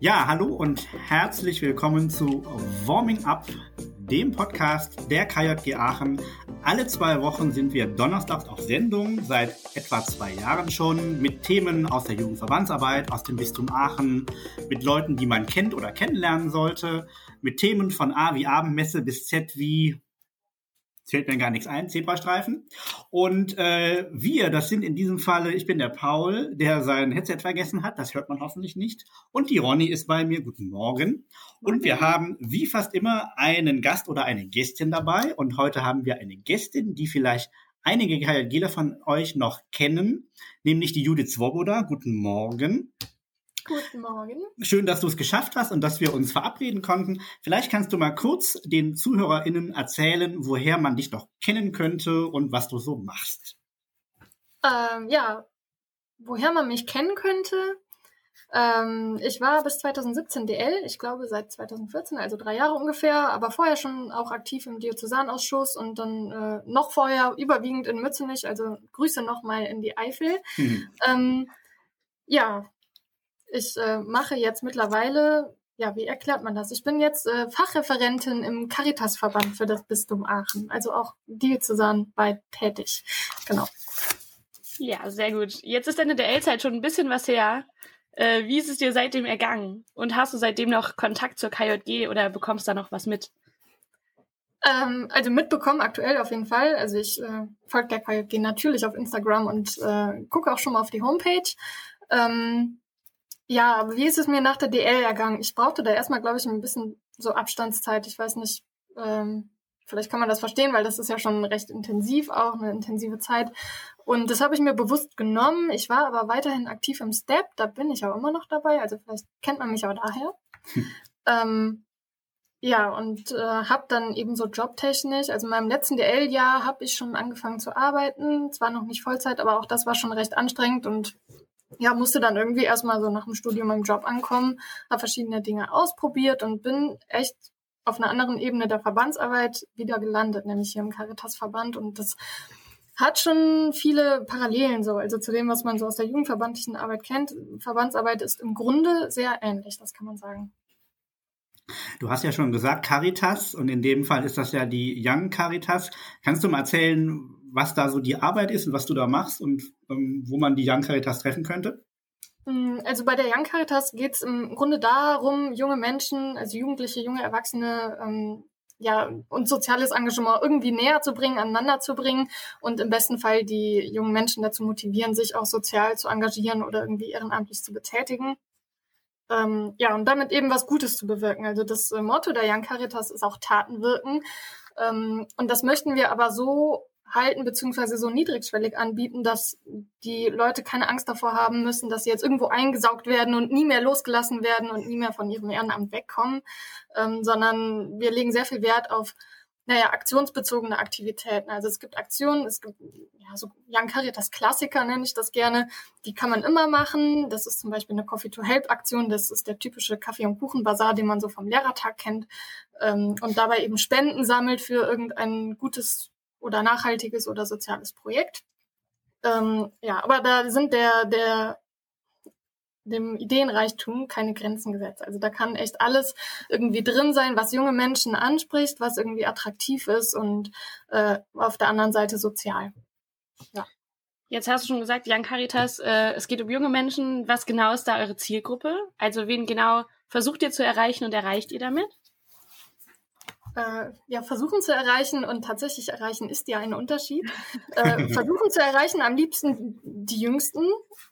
Ja, hallo und herzlich willkommen zu Warming Up, dem Podcast der KJG Aachen. Alle zwei Wochen sind wir donnerstags auf Sendung, seit etwa zwei Jahren schon, mit Themen aus der Jugendverbandsarbeit, aus dem Bistum Aachen, mit Leuten, die man kennt oder kennenlernen sollte, mit Themen von A wie Abendmesse bis Z wie zählt mir gar nichts ein, Zebrastreifen. Und äh, wir, das sind in diesem Falle, ich bin der Paul, der sein Headset vergessen hat, das hört man hoffentlich nicht. Und die Ronny ist bei mir, guten Morgen. Und wir haben, wie fast immer, einen Gast oder eine Gästin dabei. Und heute haben wir eine Gästin, die vielleicht einige KJGler von euch noch kennen, nämlich die Judith Swoboda. Guten Morgen. Guten Morgen. Schön, dass du es geschafft hast und dass wir uns verabreden konnten. Vielleicht kannst du mal kurz den ZuhörerInnen erzählen, woher man dich noch kennen könnte und was du so machst. Ähm, ja, woher man mich kennen könnte. Ähm, ich war bis 2017 DL, ich glaube seit 2014, also drei Jahre ungefähr, aber vorher schon auch aktiv im Diözesanausschuss und dann äh, noch vorher überwiegend in Mützenich, also Grüße nochmal in die Eifel. Mhm. Ähm, ja, ich äh, mache jetzt mittlerweile, ja, wie erklärt man das? Ich bin jetzt äh, Fachreferentin im Caritas-Verband für das Bistum Aachen, also auch diözesanweit tätig. Genau. Ja, sehr gut. Jetzt ist deine DL-Zeit schon ein bisschen was her. Äh, wie ist es dir seitdem ergangen? Und hast du seitdem noch Kontakt zur KJG oder bekommst da noch was mit? Ähm, also mitbekommen aktuell auf jeden Fall. Also ich äh, folge der KJG natürlich auf Instagram und äh, gucke auch schon mal auf die Homepage. Ähm, ja, aber wie ist es mir nach der DL ergangen? Ich brauchte da erstmal, glaube ich, ein bisschen so Abstandszeit. Ich weiß nicht, ähm, vielleicht kann man das verstehen, weil das ist ja schon recht intensiv auch, eine intensive Zeit. Und das habe ich mir bewusst genommen. Ich war aber weiterhin aktiv im Step, da bin ich auch immer noch dabei. Also vielleicht kennt man mich auch daher. Hm. Ähm, ja, und äh, habe dann eben so jobtechnisch, also in meinem letzten DL-Jahr habe ich schon angefangen zu arbeiten. Zwar noch nicht Vollzeit, aber auch das war schon recht anstrengend und ja, musste dann irgendwie erstmal so nach dem Studium im Job ankommen, habe verschiedene Dinge ausprobiert und bin echt auf einer anderen Ebene der Verbandsarbeit wieder gelandet, nämlich hier im Caritas-Verband. Und das hat schon viele Parallelen so, also zu dem, was man so aus der jugendverbandlichen Arbeit kennt. Verbandsarbeit ist im Grunde sehr ähnlich, das kann man sagen. Du hast ja schon gesagt Caritas und in dem Fall ist das ja die Young Caritas. Kannst du mal erzählen, was da so die Arbeit ist und was du da machst und ähm, wo man die Young Caritas treffen könnte? Mm, also bei der Young Caritas geht es im Grunde darum, junge Menschen, also Jugendliche, junge Erwachsene, ähm, ja, und soziales Engagement irgendwie näher zu bringen, aneinander zu bringen und im besten Fall die jungen Menschen dazu motivieren, sich auch sozial zu engagieren oder irgendwie ehrenamtlich zu betätigen. Ähm, ja, und damit eben was Gutes zu bewirken. Also das äh, Motto der Young Caritas ist auch Taten wirken. Ähm, und das möchten wir aber so halten beziehungsweise so niedrigschwellig anbieten, dass die Leute keine Angst davor haben müssen, dass sie jetzt irgendwo eingesaugt werden und nie mehr losgelassen werden und nie mehr von ihrem Ehrenamt wegkommen, ähm, sondern wir legen sehr viel Wert auf naja, aktionsbezogene Aktivitäten. Also es gibt Aktionen, es gibt ja so Young Caritas Klassiker nenne ich das gerne. Die kann man immer machen. Das ist zum Beispiel eine Coffee to Help Aktion. Das ist der typische Kaffee- und Kuchenbazar, den man so vom Lehrertag kennt. Ähm, und dabei eben Spenden sammelt für irgendein gutes oder nachhaltiges oder soziales Projekt. Ähm, ja, aber da sind der, der, dem Ideenreichtum keine Grenzen gesetzt. Also da kann echt alles irgendwie drin sein, was junge Menschen anspricht, was irgendwie attraktiv ist und äh, auf der anderen Seite sozial. Ja. Jetzt hast du schon gesagt, Jan Caritas, äh, es geht um junge Menschen. Was genau ist da eure Zielgruppe? Also wen genau versucht ihr zu erreichen und erreicht ihr damit? Äh, ja, versuchen zu erreichen und tatsächlich erreichen ist ja ein Unterschied. Äh, versuchen zu erreichen am liebsten die Jüngsten.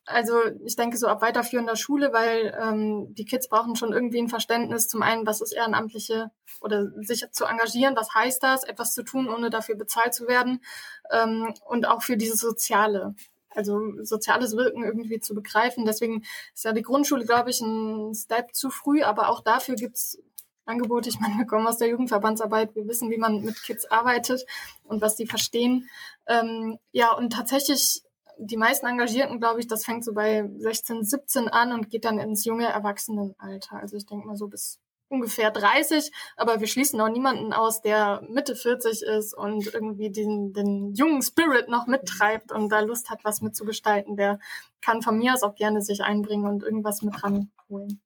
Also ich denke so ab weiterführender Schule, weil ähm, die Kids brauchen schon irgendwie ein Verständnis. Zum einen, was ist Ehrenamtliche oder sich zu engagieren, was heißt das, etwas zu tun, ohne dafür bezahlt zu werden. Ähm, und auch für dieses Soziale also soziales Wirken irgendwie zu begreifen. Deswegen ist ja die Grundschule, glaube ich, ein Step zu früh, aber auch dafür gibt's Angebote. Ich meine, wir kommen aus der Jugendverbandsarbeit, wir wissen, wie man mit Kids arbeitet und was die verstehen. Ähm, ja, und tatsächlich, die meisten Engagierten, glaube ich, das fängt so bei 16, 17 an und geht dann ins junge Erwachsenenalter. Also ich denke mal so bis ungefähr 30, aber wir schließen auch niemanden aus, der Mitte 40 ist und irgendwie den, den jungen Spirit noch mittreibt und da Lust hat, was mitzugestalten. Der kann von mir aus auch gerne sich einbringen und irgendwas mit ranholen.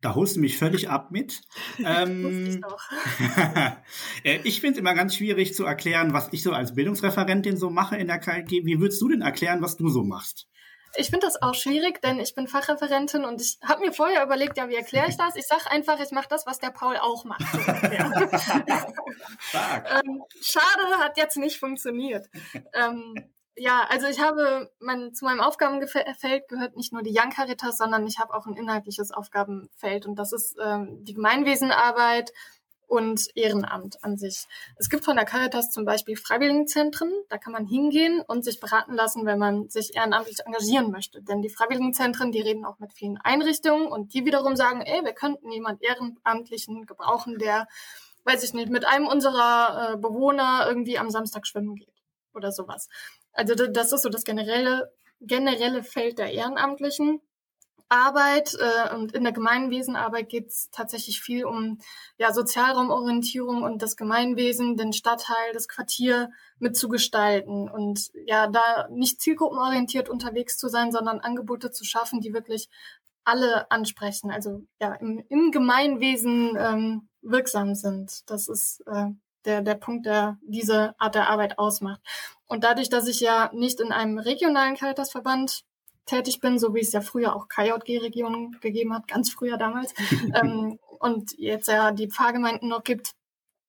Da holst du mich völlig ab mit. Ähm, ich ich finde es immer ganz schwierig zu erklären, was ich so als Bildungsreferentin so mache in der KLG. Wie würdest du denn erklären, was du so machst? Ich finde das auch schwierig, denn ich bin Fachreferentin und ich habe mir vorher überlegt, ja, wie erkläre ich das? Ich sage einfach, ich mache das, was der Paul auch macht. ähm, schade, hat jetzt nicht funktioniert. Ähm, ja, also ich habe mein, zu meinem Aufgabenfeld gehört nicht nur die Young Caritas, sondern ich habe auch ein inhaltliches Aufgabenfeld und das ist ähm, die Gemeinwesenarbeit und Ehrenamt an sich. Es gibt von der Caritas zum Beispiel Freiwilligenzentren, da kann man hingehen und sich beraten lassen, wenn man sich ehrenamtlich engagieren möchte. Denn die Freiwilligenzentren, die reden auch mit vielen Einrichtungen und die wiederum sagen, ey, wir könnten jemand Ehrenamtlichen gebrauchen, der, weiß ich nicht, mit einem unserer äh, Bewohner irgendwie am Samstag schwimmen geht oder sowas. Also das ist so das generelle, generelle Feld der Ehrenamtlichen. Arbeit äh, und in der Gemeinwesenarbeit geht es tatsächlich viel um ja, Sozialraumorientierung und das Gemeinwesen, den Stadtteil, das Quartier mitzugestalten und ja, da nicht zielgruppenorientiert unterwegs zu sein, sondern Angebote zu schaffen, die wirklich alle ansprechen, also ja, im, im Gemeinwesen ähm, wirksam sind. Das ist äh, der, der Punkt, der diese Art der Arbeit ausmacht. Und dadurch, dass ich ja nicht in einem regionalen Caritasverband tätig bin, so wie es ja früher auch KJG-Regionen gegeben hat, ganz früher damals, ähm, und jetzt ja die Pfarrgemeinden noch gibt,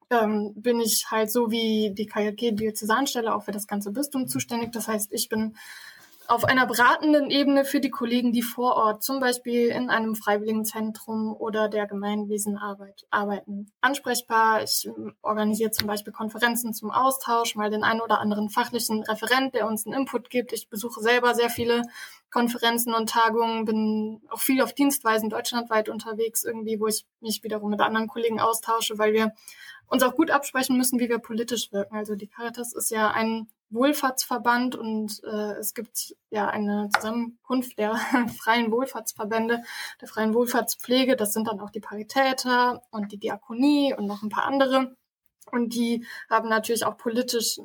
ähm, bin ich halt so wie die KJG Diözesanstelle auch für das ganze Bistum zuständig. Das heißt, ich bin auf einer beratenden Ebene für die Kollegen, die vor Ort zum Beispiel in einem Freiwilligenzentrum oder der Gemeinwesenarbeit arbeiten, ansprechbar. Ich ähm, organisiere zum Beispiel Konferenzen zum Austausch, mal den einen oder anderen fachlichen Referent, der uns einen Input gibt. Ich besuche selber sehr viele Konferenzen und Tagungen, bin auch viel auf Dienstweisen deutschlandweit unterwegs, irgendwie, wo ich mich wiederum mit anderen Kollegen austausche, weil wir uns auch gut absprechen müssen, wie wir politisch wirken. Also die Caritas ist ja ein Wohlfahrtsverband und äh, es gibt ja eine Zusammenkunft der freien Wohlfahrtsverbände, der freien Wohlfahrtspflege. Das sind dann auch die Paritäter und die Diakonie und noch ein paar andere. Und die haben natürlich auch politisch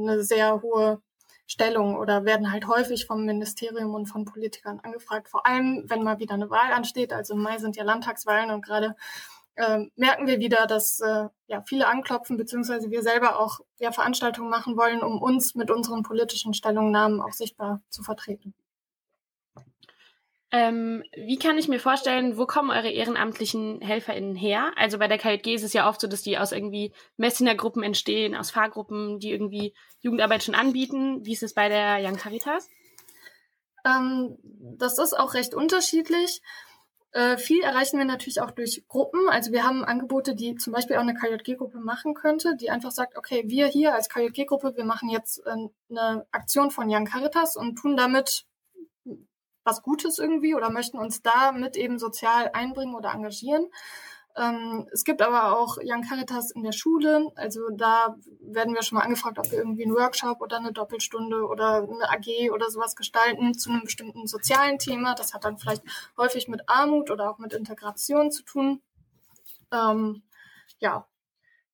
eine sehr hohe Stellung oder werden halt häufig vom Ministerium und von Politikern angefragt. Vor allem, wenn mal wieder eine Wahl ansteht. Also im Mai sind ja Landtagswahlen und gerade äh, merken wir wieder, dass äh, ja viele anklopfen, beziehungsweise wir selber auch ja, Veranstaltungen machen wollen, um uns mit unseren politischen Stellungnahmen auch sichtbar zu vertreten. Ähm, wie kann ich mir vorstellen, wo kommen eure ehrenamtlichen HelferInnen her? Also bei der KJG ist es ja oft so, dass die aus irgendwie Messiner-Gruppen entstehen, aus Fahrgruppen, die irgendwie Jugendarbeit schon anbieten. Wie ist es bei der Young Caritas? Ähm, das ist auch recht unterschiedlich. Äh, viel erreichen wir natürlich auch durch Gruppen. Also wir haben Angebote, die zum Beispiel auch eine KJG-Gruppe machen könnte, die einfach sagt, okay, wir hier als KJG-Gruppe, wir machen jetzt äh, eine Aktion von Young Caritas und tun damit was Gutes irgendwie oder möchten uns damit eben sozial einbringen oder engagieren. Ähm, es gibt aber auch Young Caritas in der Schule. Also da werden wir schon mal angefragt, ob wir irgendwie einen Workshop oder eine Doppelstunde oder eine AG oder sowas gestalten zu einem bestimmten sozialen Thema. Das hat dann vielleicht häufig mit Armut oder auch mit Integration zu tun. Ähm, ja,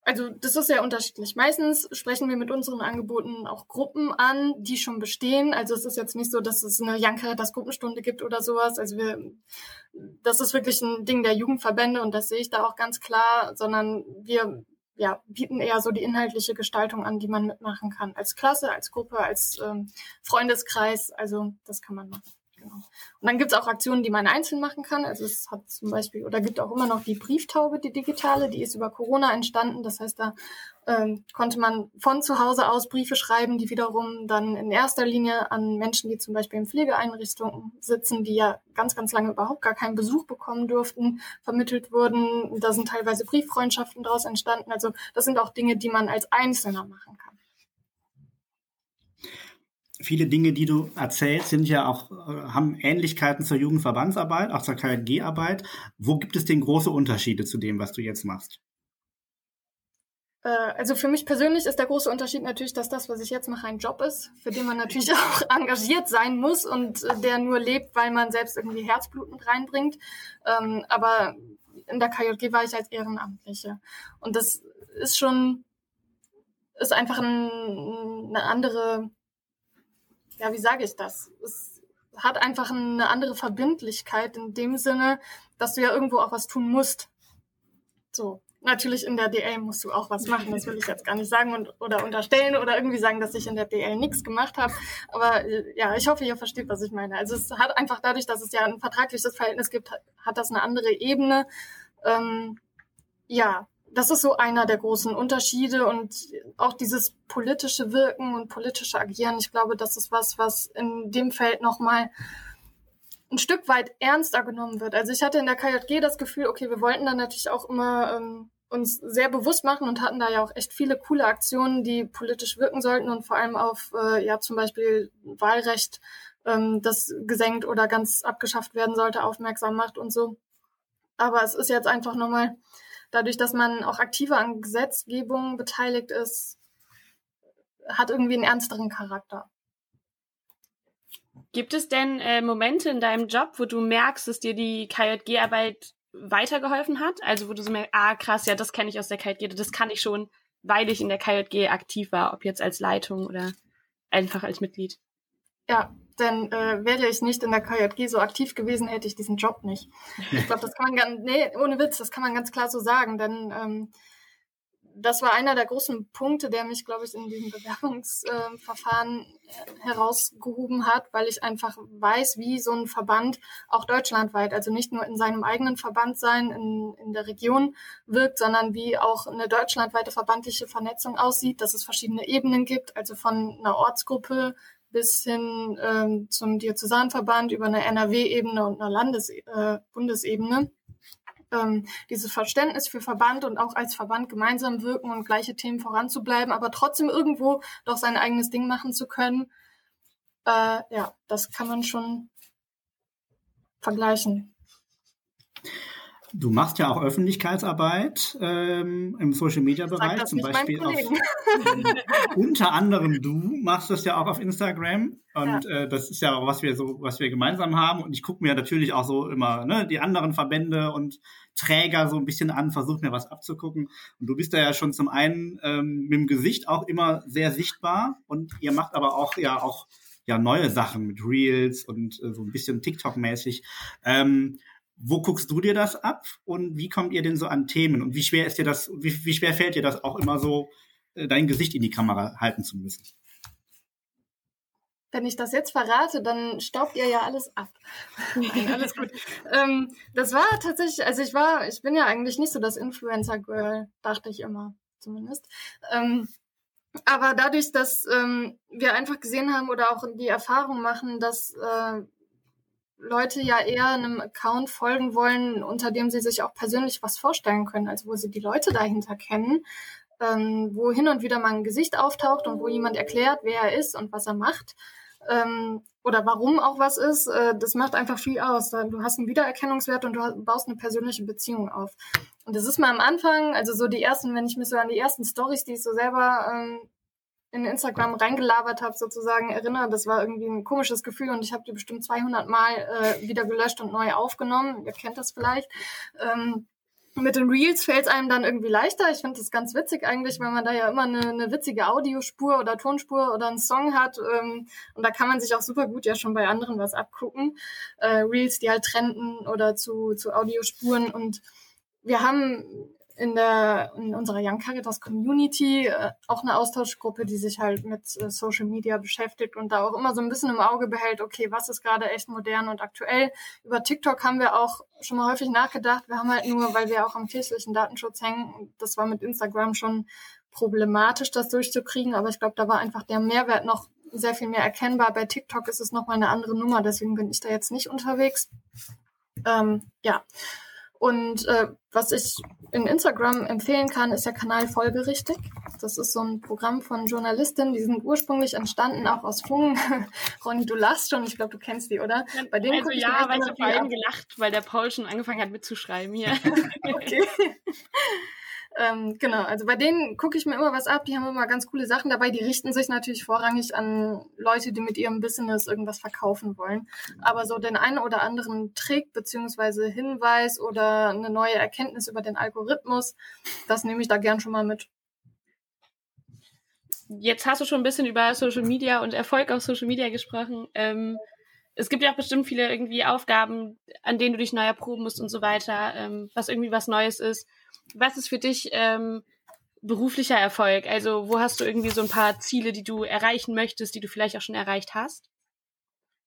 also das ist sehr unterschiedlich. Meistens sprechen wir mit unseren Angeboten auch Gruppen an, die schon bestehen. Also es ist jetzt nicht so, dass es eine Janker das Gruppenstunde gibt oder sowas. Also wir, das ist wirklich ein Ding der Jugendverbände und das sehe ich da auch ganz klar, sondern wir ja, bieten eher so die inhaltliche Gestaltung an, die man mitmachen kann. Als Klasse, als Gruppe, als ähm, Freundeskreis. Also das kann man machen. Genau. Und dann gibt es auch Aktionen, die man einzeln machen kann. Also es hat zum Beispiel, oder gibt auch immer noch die Brieftaube, die digitale, die ist über Corona entstanden. Das heißt, da ähm, konnte man von zu Hause aus Briefe schreiben, die wiederum dann in erster Linie an Menschen, die zum Beispiel in Pflegeeinrichtungen sitzen, die ja ganz, ganz lange überhaupt gar keinen Besuch bekommen durften, vermittelt wurden. Da sind teilweise Brieffreundschaften daraus entstanden. Also das sind auch Dinge, die man als Einzelner machen kann viele Dinge, die du erzählst, sind ja auch, äh, haben Ähnlichkeiten zur Jugendverbandsarbeit, auch zur KLG-Arbeit. Wo gibt es denn große Unterschiede zu dem, was du jetzt machst? Äh, also für mich persönlich ist der große Unterschied natürlich, dass das, was ich jetzt mache, ein Job ist, für den man natürlich auch engagiert sein muss und äh, der nur lebt, weil man selbst irgendwie Herzblut mit reinbringt. Ähm, aber in der KJG war ich als Ehrenamtliche. Und das ist schon, ist einfach ein, eine andere ja, wie sage ich das? Es hat einfach eine andere Verbindlichkeit in dem Sinne, dass du ja irgendwo auch was tun musst. So. Natürlich in der DL musst du auch was machen, das will ich jetzt gar nicht sagen und, oder unterstellen oder irgendwie sagen, dass ich in der DL nichts gemacht habe. Aber äh, ja, ich hoffe, ihr versteht, was ich meine. Also es hat einfach dadurch, dass es ja ein vertragliches Verhältnis gibt, hat das eine andere Ebene. Ähm, ja, das ist so einer der großen Unterschiede und auch dieses politische Wirken und politische Agieren. Ich glaube, das ist was, was in dem Feld nochmal ein Stück weit ernster genommen wird. Also ich hatte in der KJG das Gefühl, okay, wir wollten dann natürlich auch immer ähm, uns sehr bewusst machen und hatten da ja auch echt viele coole Aktionen, die politisch wirken sollten und vor allem auf äh, ja zum Beispiel Wahlrecht, ähm, das gesenkt oder ganz abgeschafft werden sollte, aufmerksam macht und so. Aber es ist jetzt einfach nochmal, dadurch, dass man auch aktiver an Gesetzgebung beteiligt ist, hat irgendwie einen ernsteren Charakter. Gibt es denn äh, Momente in deinem Job, wo du merkst, dass dir die KJG-Arbeit weitergeholfen hat? Also wo du so merkst, ah krass, ja, das kenne ich aus der KJG, das kann ich schon, weil ich in der KJG aktiv war, ob jetzt als Leitung oder einfach als Mitglied. Ja, denn äh, wäre ich nicht in der KJG so aktiv gewesen, hätte ich diesen Job nicht. Ich glaube, das kann man ganz, nee, ohne Witz, das kann man ganz klar so sagen, denn ähm, das war einer der großen Punkte, der mich, glaube ich, in diesem Bewerbungsverfahren äh, herausgehoben hat, weil ich einfach weiß, wie so ein Verband auch deutschlandweit, also nicht nur in seinem eigenen Verband sein, in, in der Region wirkt, sondern wie auch eine deutschlandweite verbandliche Vernetzung aussieht, dass es verschiedene Ebenen gibt, also von einer Ortsgruppe bis hin ähm, zum Diözesanverband über eine NRW-Ebene und eine Landes äh, Bundesebene ähm, dieses Verständnis für Verband und auch als Verband gemeinsam wirken und gleiche Themen voranzubleiben, aber trotzdem irgendwo doch sein eigenes Ding machen zu können. Äh, ja, das kann man schon vergleichen. Du machst ja auch Öffentlichkeitsarbeit ähm, im Social Media Bereich, zum Beispiel auf, unter anderem du machst das ja auch auf Instagram. Und ja. äh, das ist ja auch was wir so was wir gemeinsam haben. Und ich gucke mir natürlich auch so immer ne, die anderen Verbände und Träger so ein bisschen an, versuche mir was abzugucken. Und du bist da ja schon zum einen ähm, mit dem Gesicht auch immer sehr sichtbar. Und ihr macht aber auch ja auch ja neue Sachen mit Reels und äh, so ein bisschen TikTok-mäßig. Ähm, wo guckst du dir das ab und wie kommt ihr denn so an Themen und wie schwer ist dir das, wie, wie schwer fällt dir das auch immer so, äh, dein Gesicht in die Kamera halten zu müssen? Wenn ich das jetzt verrate, dann staubt ihr ja alles ab. alles gut. ähm, das war tatsächlich, also ich war, ich bin ja eigentlich nicht so das Influencer-Girl, dachte ich immer, zumindest. Ähm, aber dadurch, dass ähm, wir einfach gesehen haben oder auch die Erfahrung machen, dass äh, Leute ja eher einem Account folgen wollen, unter dem sie sich auch persönlich was vorstellen können, also wo sie die Leute dahinter kennen, ähm, wo hin und wieder mal ein Gesicht auftaucht und wo jemand erklärt, wer er ist und was er macht. Ähm, oder warum auch was ist, äh, das macht einfach viel aus. Du hast einen Wiedererkennungswert und du baust eine persönliche Beziehung auf. Und das ist mal am Anfang, also so die ersten, wenn ich mich so an die ersten Stories, die ich so selber ähm, in Instagram reingelabert habe, sozusagen erinnere, das war irgendwie ein komisches Gefühl und ich habe die bestimmt 200 Mal äh, wieder gelöscht und neu aufgenommen. Ihr kennt das vielleicht. Ähm, mit den Reels fällt es einem dann irgendwie leichter. Ich finde das ganz witzig eigentlich, weil man da ja immer eine, eine witzige Audiospur oder Tonspur oder einen Song hat. Ähm, und da kann man sich auch super gut ja schon bei anderen was abgucken. Äh, Reels, die halt trenden oder zu, zu Audiospuren. Und wir haben in der in unserer Young Caritas Community äh, auch eine Austauschgruppe, die sich halt mit äh, Social Media beschäftigt und da auch immer so ein bisschen im Auge behält, okay, was ist gerade echt modern und aktuell. Über TikTok haben wir auch schon mal häufig nachgedacht. Wir haben halt nur, weil wir auch am kirchlichen Datenschutz hängen, das war mit Instagram schon problematisch, das durchzukriegen, aber ich glaube, da war einfach der Mehrwert noch sehr viel mehr erkennbar. Bei TikTok ist es nochmal eine andere Nummer, deswegen bin ich da jetzt nicht unterwegs. Ähm, ja. Und äh, was ich in Instagram empfehlen kann, ist der Kanal Folgerichtig. Das ist so ein Programm von Journalistinnen, die sind ursprünglich entstanden, auch aus Fungen. Ronny, du lachst schon, ich glaube, du kennst die, oder? Bei denen also ja, weil ich habe vor allem gelacht, weil der Paul schon angefangen hat mitzuschreiben hier. okay. Ähm, genau, also bei denen gucke ich mir immer was ab. Die haben immer ganz coole Sachen dabei. Die richten sich natürlich vorrangig an Leute, die mit ihrem Business irgendwas verkaufen wollen. Aber so den einen oder anderen Trick beziehungsweise Hinweis oder eine neue Erkenntnis über den Algorithmus, das nehme ich da gern schon mal mit. Jetzt hast du schon ein bisschen über Social Media und Erfolg auf Social Media gesprochen. Ähm, es gibt ja auch bestimmt viele irgendwie Aufgaben, an denen du dich neu erproben musst und so weiter, ähm, was irgendwie was Neues ist. Was ist für dich ähm, beruflicher Erfolg? Also wo hast du irgendwie so ein paar Ziele, die du erreichen möchtest, die du vielleicht auch schon erreicht hast?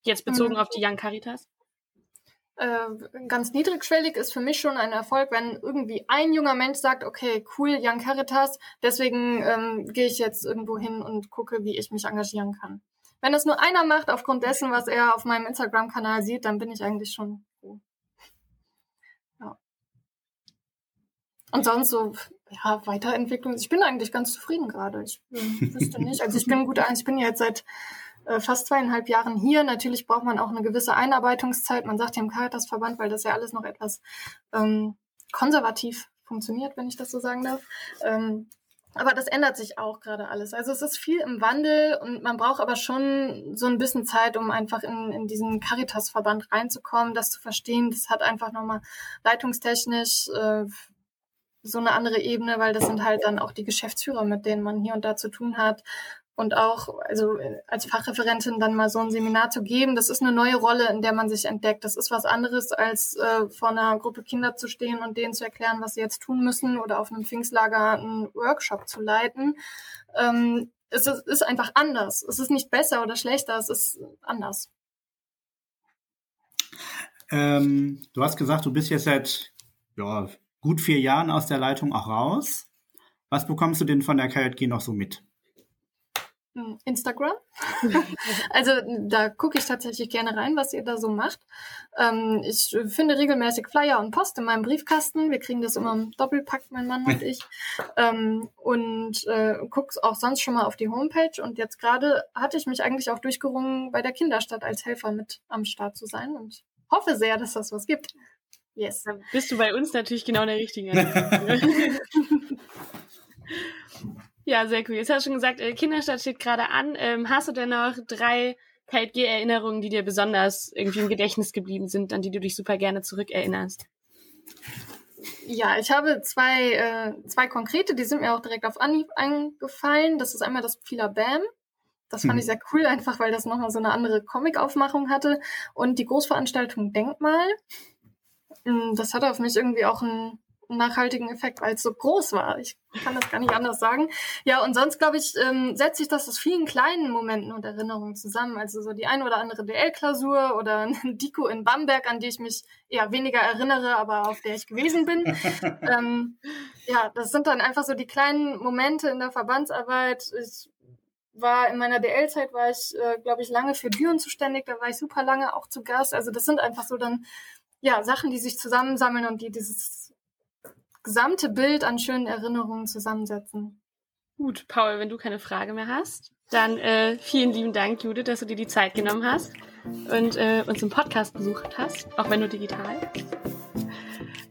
Jetzt bezogen mhm. auf die Young Caritas? Äh, ganz niedrigschwellig ist für mich schon ein Erfolg, wenn irgendwie ein junger Mensch sagt, okay, cool, Young Caritas, deswegen ähm, gehe ich jetzt irgendwo hin und gucke, wie ich mich engagieren kann. Wenn das nur einer macht, aufgrund dessen, was er auf meinem Instagram-Kanal sieht, dann bin ich eigentlich schon froh. Ja. Und sonst so, ja, Weiterentwicklung. Ich bin eigentlich ganz zufrieden gerade. Ich äh, wüsste nicht. Also ich bin gut, ich bin jetzt seit äh, fast zweieinhalb Jahren hier. Natürlich braucht man auch eine gewisse Einarbeitungszeit. Man sagt ja im Caritas-Verband, weil das ja alles noch etwas ähm, konservativ funktioniert, wenn ich das so sagen darf. Ähm, aber das ändert sich auch gerade alles. Also es ist viel im Wandel und man braucht aber schon so ein bisschen Zeit, um einfach in, in diesen Caritas-Verband reinzukommen, das zu verstehen. Das hat einfach nochmal leitungstechnisch äh, so eine andere Ebene, weil das sind halt dann auch die Geschäftsführer, mit denen man hier und da zu tun hat und auch also als Fachreferentin dann mal so ein Seminar zu geben, das ist eine neue Rolle, in der man sich entdeckt. Das ist was anderes, als äh, vor einer Gruppe Kinder zu stehen und denen zu erklären, was sie jetzt tun müssen oder auf einem Pfingstlager einen Workshop zu leiten. Ähm, es ist, ist einfach anders. Es ist nicht besser oder schlechter, es ist anders. Ähm, du hast gesagt, du bist jetzt seit ja, gut vier Jahren aus der Leitung auch raus. Was bekommst du denn von der KJG noch so mit? Hm, Instagram. also da gucke ich tatsächlich gerne rein, was ihr da so macht. Ähm, ich finde regelmäßig Flyer und Post in meinem Briefkasten. Wir kriegen das immer im Doppelpack, mein Mann und ich. Ähm, und äh, gucke auch sonst schon mal auf die Homepage. Und jetzt gerade hatte ich mich eigentlich auch durchgerungen, bei der Kinderstadt als Helfer mit am Start zu sein und hoffe sehr, dass das was gibt. Yes. Dann bist du bei uns natürlich genau der Richtige. Ja, sehr cool. Jetzt hast du schon gesagt, äh, Kinderstadt steht gerade an. Ähm, hast du denn noch drei KLG-Erinnerungen, die dir besonders irgendwie im Gedächtnis geblieben sind, an die du dich super gerne zurückerinnerst? Ja, ich habe zwei, äh, zwei konkrete, die sind mir auch direkt auf Anhieb eingefallen. Das ist einmal das Pfeiler Bam. Das fand hm. ich sehr cool, einfach weil das nochmal so eine andere Comic-Aufmachung hatte. Und die Großveranstaltung Denkmal. Hm, das hatte auf mich irgendwie auch einen nachhaltigen Effekt, weil es so groß war. Ich kann das gar nicht anders sagen. Ja, und sonst, glaube ich, ähm, setzt sich das aus vielen kleinen Momenten und Erinnerungen zusammen. Also so die ein oder andere DL-Klausur oder ein Diko in Bamberg, an die ich mich eher weniger erinnere, aber auf der ich gewesen bin. ähm, ja, das sind dann einfach so die kleinen Momente in der Verbandsarbeit. Ich war in meiner DL-Zeit war ich, äh, glaube ich, lange für Düren zuständig. Da war ich super lange auch zu Gast. Also das sind einfach so dann ja Sachen, die sich zusammensammeln und die dieses gesamte Bild an schönen Erinnerungen zusammensetzen. Gut, Paul, wenn du keine Frage mehr hast, dann äh, vielen lieben Dank, Judith, dass du dir die Zeit genommen hast und äh, uns im Podcast besucht hast, auch wenn nur digital.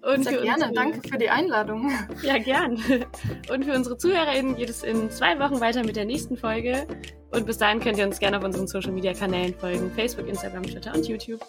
Und Sehr gerne, danke für die Einladung. Ja, gern. Und für unsere ZuhörerInnen geht es in zwei Wochen weiter mit der nächsten Folge. Und bis dahin könnt ihr uns gerne auf unseren Social Media Kanälen folgen: Facebook, Instagram, Twitter und YouTube.